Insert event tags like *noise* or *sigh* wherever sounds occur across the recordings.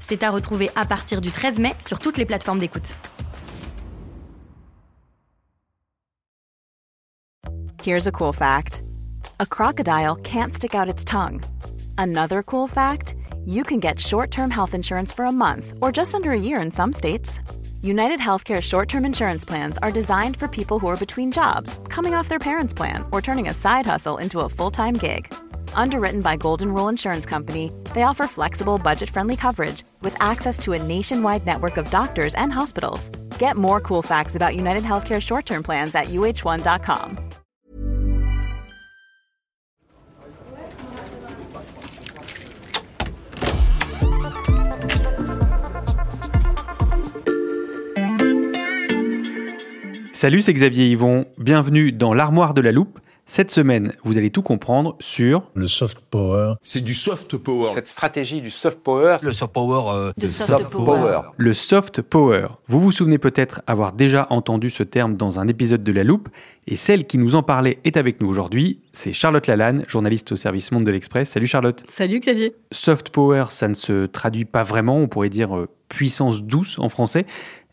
C'est à retrouver à partir du 13 mai sur toutes les plateformes d'écoute. Here's a cool fact a crocodile can't stick out its tongue. Another cool fact you can get short term health insurance for a month or just under a year in some states. United Healthcare short term insurance plans are designed for people who are between jobs, coming off their parents' plan, or turning a side hustle into a full time gig. Underwritten by Golden Rule Insurance Company, they offer flexible, budget friendly coverage with access to a nationwide network of doctors and hospitals. Get more cool facts about United Healthcare short term plans at uh1.com. Salut, c'est Xavier Yvon. Bienvenue dans l'armoire de la loupe. Cette semaine, vous allez tout comprendre sur le soft power. C'est du soft power. Cette stratégie du soft power. Le soft power. Euh, de soft, power. Le soft power. Vous vous souvenez peut-être avoir déjà entendu ce terme dans un épisode de La Loupe, et celle qui nous en parlait est avec nous aujourd'hui. C'est Charlotte Lalanne, journaliste au service Monde de l'Express. Salut Charlotte. Salut Xavier. Soft power, ça ne se traduit pas vraiment, on pourrait dire euh, puissance douce en français,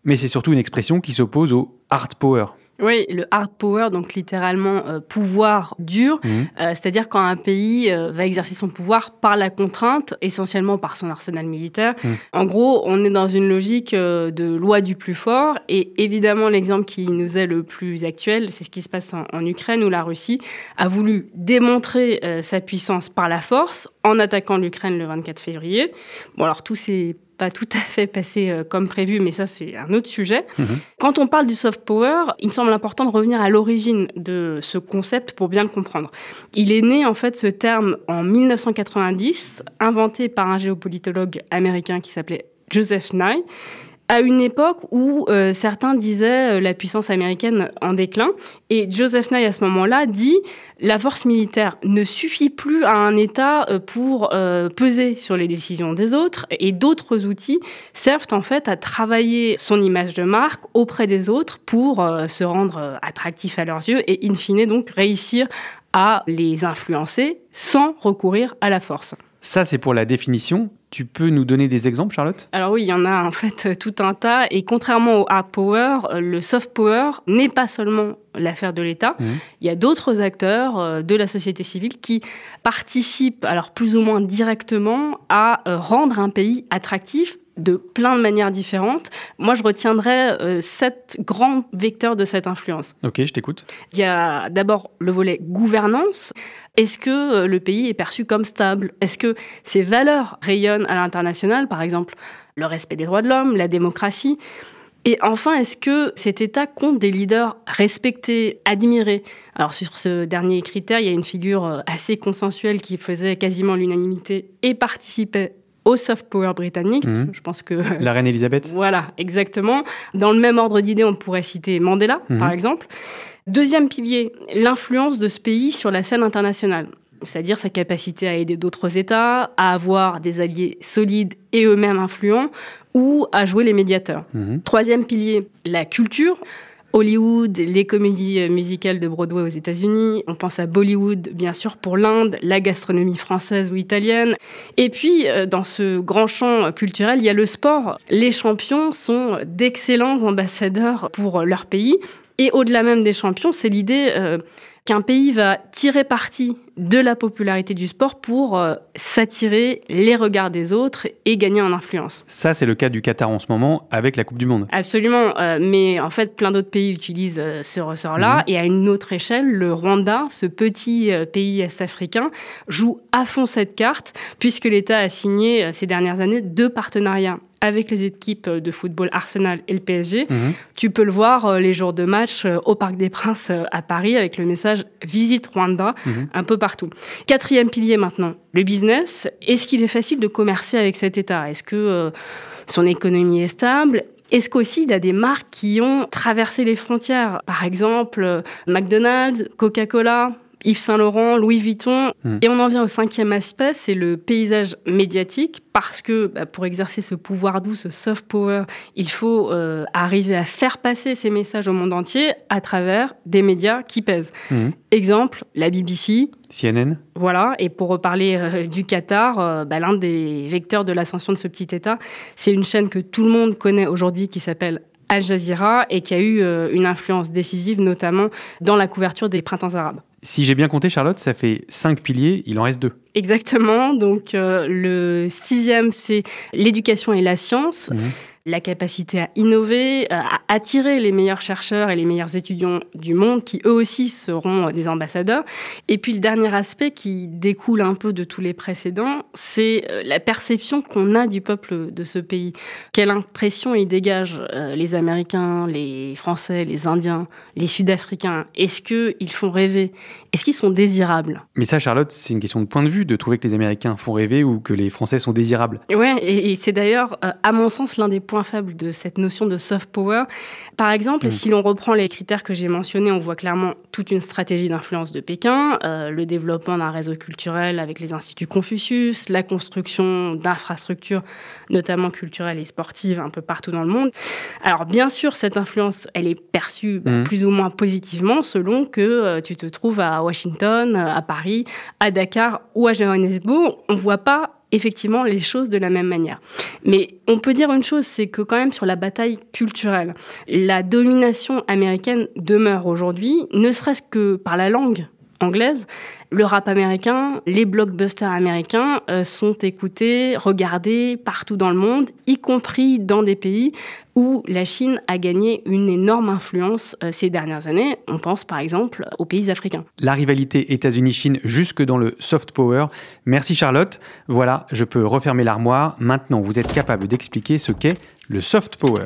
mais c'est surtout une expression qui s'oppose au hard power. Oui, le hard power, donc littéralement euh, pouvoir dur, Mhm. euh, c'est-à-dire quand un pays euh, va exercer son pouvoir par la contrainte, essentiellement par son arsenal militaire. Mhm. En gros, on est dans une logique euh, de loi du plus fort, et évidemment l'exemple qui nous est le plus actuel, c'est ce qui se passe en, en Ukraine, où la Russie a voulu démontrer euh, sa puissance par la force en attaquant l'Ukraine le 24 février. Bon, alors tout s'est pas tout à fait passé euh, comme prévu, mais ça c'est un autre sujet. Quand on parle du soft power, il me semble important de revenir à l'origine de ce concept pour bien le comprendre. Il est né en fait ce terme en 1990, inventé par un géopolitologue américain qui s'appelait Joseph Nye à une époque où euh, certains disaient euh, la puissance américaine en déclin. Et Joseph Nye, à ce moment-là, dit la force militaire ne suffit plus à un État euh, pour peser sur les décisions des autres. Et d'autres outils servent en fait à travailler son image de marque auprès des autres pour se rendre attractif à leurs yeux et, in fine, donc réussir à les influencer sans recourir à la force. Ça, c'est pour la définition. Tu peux nous donner des exemples, Charlotte? Alors oui, il y en a en fait tout un tas. Et contrairement au hard power, euh, le soft power n'est pas seulement l'affaire de l'État. Mhm. Il y a d'autres acteurs euh, de la société civile qui participent, alors plus ou moins directement, à euh, rendre un pays attractif de plein de manières différentes. Moi, je retiendrai euh, sept grands vecteurs de cette influence. Ok, je t'écoute. Il y a d'abord le volet gouvernance. Est-ce que euh, le pays est perçu comme stable? Est-ce que ses valeurs rayonnent à l'international, par exemple le respect des droits de l'homme, la démocratie et enfin, est-ce que cet État compte des leaders respectés, admirés? Alors sur ce dernier critère, il y a une figure euh, assez consensuelle qui faisait quasiment l'unanimité et participait au soft power britannique. Mhm. Je pense que *laughs* La reine Elisabeth voilà, exactement. Dans le même ordre d'idée, on pourrait citer Mandela, Mhm. par exemple. Deuxième pilier, l'influence de ce pays sur la scène internationale. C'est-à-dire sa capacité à aider d'autres États, à avoir des alliés solides et eux-mêmes influents, ou à jouer les médiateurs. Mhm. Troisième pilier, la culture. Hollywood, les comédies euh, musicales de Broadway aux États-Unis. On pense à Bollywood, bien sûr, pour l'Inde, la gastronomie française ou italienne. Et puis, euh, dans ce grand champ culturel, il y a le sport. Les champions sont d'excellents ambassadeurs pour leur pays. Et au-delà même des champions, c'est l'idée euh, qu'un pays va tirer parti de la popularité du sport pour euh, s'attirer les regards des autres et gagner en influence. Ça, c'est le cas du Qatar en ce moment avec la Coupe du Monde. Absolument, euh, mais en fait, plein d'autres pays utilisent euh, ce ressort-là. Et à une autre échelle, le Rwanda, ce petit pays est-africain, joue à fond cette carte, puisque l'État a signé ces dernières années deux partenariats avec les équipes de football Arsenal et le PSG. Mhm. Tu peux le voir euh, les jours de match euh, au Parc des Princes euh, à Paris avec le message Visite Rwanda Mhm. un peu partout. Quatrième pilier maintenant, le business. Est-ce qu'il est facile de commercer avec cet État? Est-ce que euh, son économie est stable? Est-ce qu'aussi il y a des marques qui ont traversé les frontières? Par exemple, McDonald's, Coca-Cola, Yves Saint Laurent, Louis Vuitton. Hmm. Et on en vient au cinquième aspect, c'est le paysage médiatique, parce que bah, pour exercer ce pouvoir doux, ce soft power, il faut euh, arriver à faire passer ces messages au monde entier à travers des médias qui pèsent. Hmm. Exemple, la BBC. CNN. Voilà, et pour reparler euh, du Qatar, euh, bah, l'un des vecteurs de l'ascension de ce petit État, c'est une chaîne que tout le monde connaît aujourd'hui qui s'appelle Al Jazeera et qui a eu une influence décisive, notamment dans la couverture des printemps arabes. Si j'ai bien compté, Charlotte, ça fait cinq piliers, il en reste deux. Exactement. Donc, euh, le sixième, c'est l'éducation et la science. Mmh la capacité à innover, à attirer les meilleurs chercheurs et les meilleurs étudiants du monde, qui eux aussi seront des ambassadeurs. Et puis le dernier aspect qui découle un peu de tous les précédents, c'est euh, la perception qu'on a du peuple de ce pays. Quelle impression ils dégagent euh, les Américains, les Français, les Indiens, les Sud-Africains? Est-ce qu'ils font rêver? Est-ce qu'ils sont désirables? Mais ça, Charlotte, c'est une question de point de vue, de trouver que les Américains font rêver ou que les Français sont désirables. Ouais, et, c'est d'ailleurs, euh, à mon sens, l'un des points faible de cette notion de soft power. Par exemple, mm. si l'on reprend les critères que j'ai mentionnés, on voit clairement toute une stratégie d'influence de Pékin, euh, le développement d'un réseau culturel avec les instituts Confucius, la construction d'infrastructures, notamment culturelles et sportives, un peu partout dans le monde. Alors bien sûr, cette influence, elle est perçue bah, mm. plus ou moins positivement selon que euh, tu te trouves à Washington, à Paris, à Dakar ou à Johannesburg. On voit pas effectivement les choses de la même manière. Mais on peut dire une chose, c'est que quand même sur la bataille culturelle, la domination américaine demeure aujourd'hui, ne serait-ce que par la langue anglaise, le rap américain, les blockbusters américains euh, sont écoutés, regardés partout dans le monde, y compris dans des pays où la Chine a gagné une énorme influence euh, ces dernières années. On pense par exemple aux pays africains. La rivalité États-Unis-Chine jusque dans le soft power. Merci Charlotte. Voilà, je peux refermer l'armoire. Maintenant, vous êtes capable d'expliquer ce qu'est le soft power.